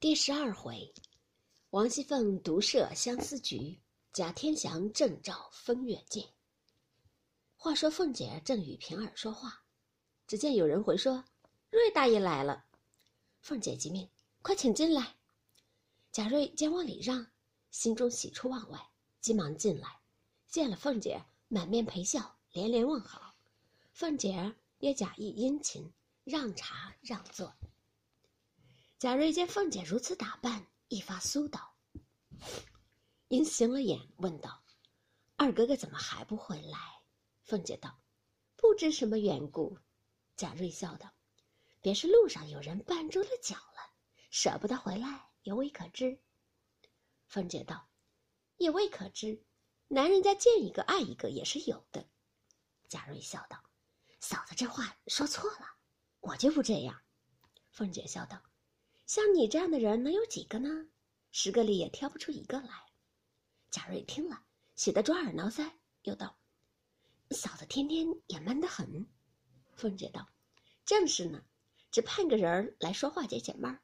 第十二回，王熙凤独设相思局，贾天祥正照风月镜。话说凤姐正与平儿说话，只见有人回说：“瑞大爷来了。”凤姐急命：“快请进来。”贾瑞见往里让，心中喜出望外，急忙进来，见了凤姐，满面陪笑，连连问好。凤姐也假意殷勤，让茶让座。贾瑞见凤姐如此打扮，一发酥倒，因行了眼，问道：“二哥哥怎么还不回来？”凤姐道：“不知什么缘故。”贾瑞笑道：“别是路上有人绊住了脚了，舍不得回来，也未可知。”凤姐道：“也未可知，男人家见一个爱一个也是有的。”贾瑞笑道：“嫂子这话说错了，我就不这样。”凤姐笑道。像你这样的人能有几个呢？十个里也挑不出一个来。贾瑞听了，喜得抓耳挠腮，又道：“嫂子天天也闷得很。”凤姐道：“正是呢，只盼个人来说话解解闷儿。”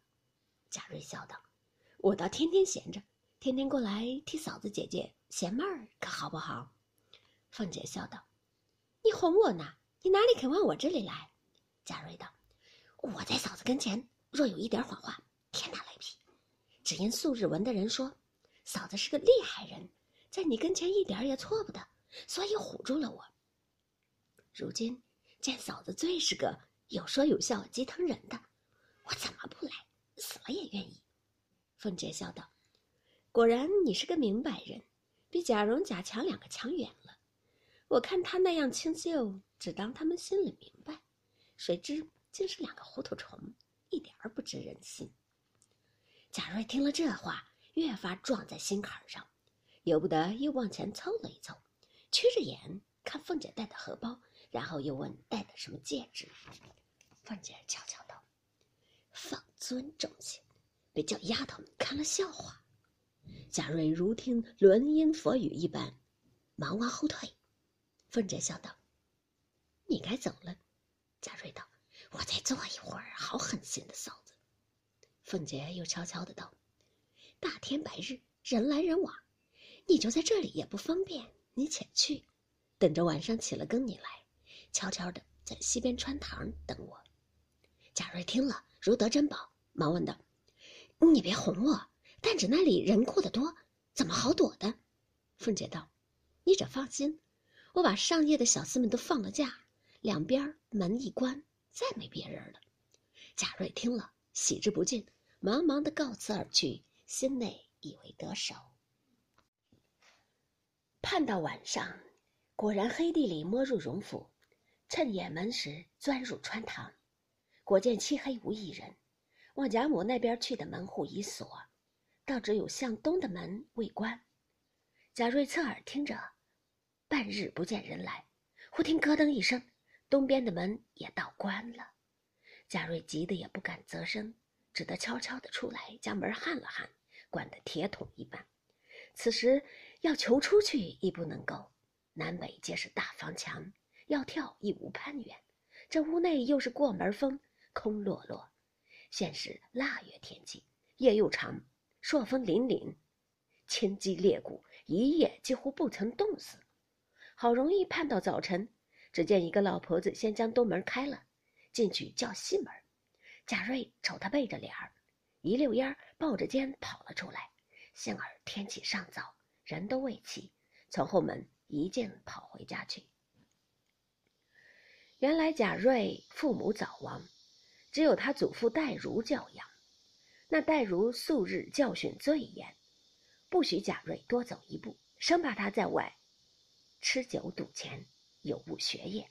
贾瑞笑道：“我倒天天闲着，天天过来替嫂子姐姐闲闷儿，可好不好？”凤姐笑道：“你哄我呢？你哪里肯往我这里来？”贾瑞道：“我在嫂子跟前。”若有一点谎话，天打雷劈！只因素日闻的人说，嫂子是个厉害人，在你跟前一点也错不得，所以唬住了我。如今见嫂子最是个有说有笑、极疼人的，我怎么不来？死了也愿意。凤姐笑道：“果然你是个明白人，比贾蓉、贾强两个强远了。我看他那样清秀，只当他们心里明白，谁知竟是两个糊涂虫。”一点儿不知人心。贾瑞听了这话，越发撞在心坎上，由不得又往前凑了一凑，曲着眼看凤姐戴的荷包，然后又问戴的什么戒指。凤姐悄悄道：“放尊重些，别叫丫头们看了笑话。”贾瑞如听轮音佛语一般，忙往后退。凤姐笑道：“你该走了。”贾瑞道。我再坐一会儿，好狠心的嫂子。凤姐又悄悄的道：“大天白日，人来人往，你就在这里也不方便。你且去，等着晚上起了更，你来，悄悄的在西边穿堂等我。”贾瑞听了如得珍宝，忙问道：“你别哄我，但只那里人过得多，怎么好躲的？”凤姐道：“你只放心，我把上夜的小厮们都放了假，两边门一关。”再没别人了。贾瑞听了，喜之不尽，忙忙的告辞而去，心内以为得手。盼到晚上，果然黑地里摸入荣府，趁掩门时钻入穿堂，果见漆黑无一人。往贾母那边去的门户已锁，倒只有向东的门未关。贾瑞侧耳听着，半日不见人来，忽听咯噔一声。东边的门也倒关了，贾瑞急得也不敢啧声，只得悄悄的出来，将门焊了焊，关得铁桶一般。此时要求出去亦不能够，南北皆是大房墙，要跳亦无攀援。这屋内又是过门风，空落落。现是腊月天气，夜又长，朔风凛凛，千机裂骨，一夜几乎不曾冻死。好容易盼到早晨。只见一个老婆子先将东门开了，进去叫西门。贾瑞瞅他背着脸儿，一溜烟抱着肩跑了出来。幸而天气尚早，人都未起，从后门一径跑回家去。原来贾瑞父母早亡，只有他祖父戴如教养。那戴如素日教训最严，不许贾瑞多走一步，生怕他在外吃酒赌钱。有误学业，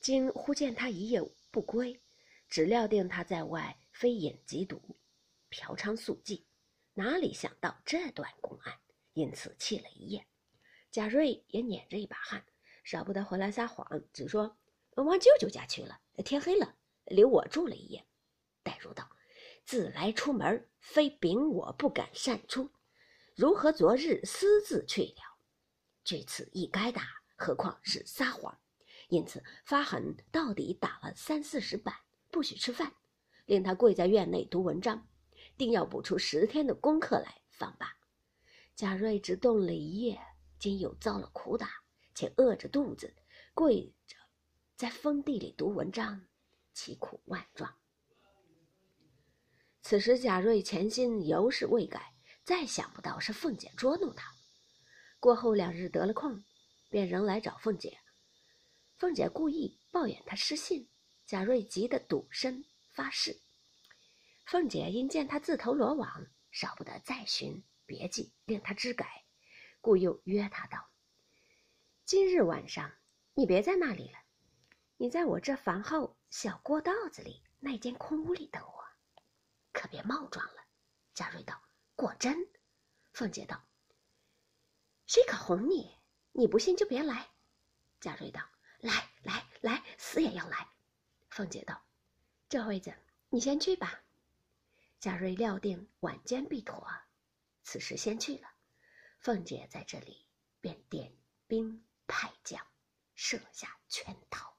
今忽见他一夜不归，只料定他在外非饮即赌，嫖娼宿妓，哪里想到这段公案，因此气了一夜。贾瑞也捻着一把汗，少不得回来撒谎，只说往舅舅家去了，天黑了，留我住了一夜。戴如道：“自来出门，非禀我不敢擅出，如何昨日私自去了？据此一该打。”何况是撒谎，因此发狠，到底打了三四十板，不许吃饭，令他跪在院内读文章。定要补出十天的功课来方罢。贾瑞只动了一夜，今又遭了苦打，且饿着肚子，跪着在封地里读文章，其苦万状。此时贾瑞前心犹是未改，再想不到是凤姐捉弄他。过后两日得了空，便仍来找凤姐。凤姐故意抱怨他失信，贾瑞急得赌身发誓。凤姐因见他自投罗网，少不得再寻别计令他知改，故又约他道：“今日晚上你别在那里了，你在我这房后小过道子里那间空屋里等我，可别冒撞了。”贾瑞道：“果真？”凤姐道。谁可哄你？你不信就别来。贾瑞道：“来来来，死也要来。”凤姐道：“这会子你先去吧。”贾瑞料定晚间必妥，此时先去了。凤姐在这里便点兵派将，设下圈套。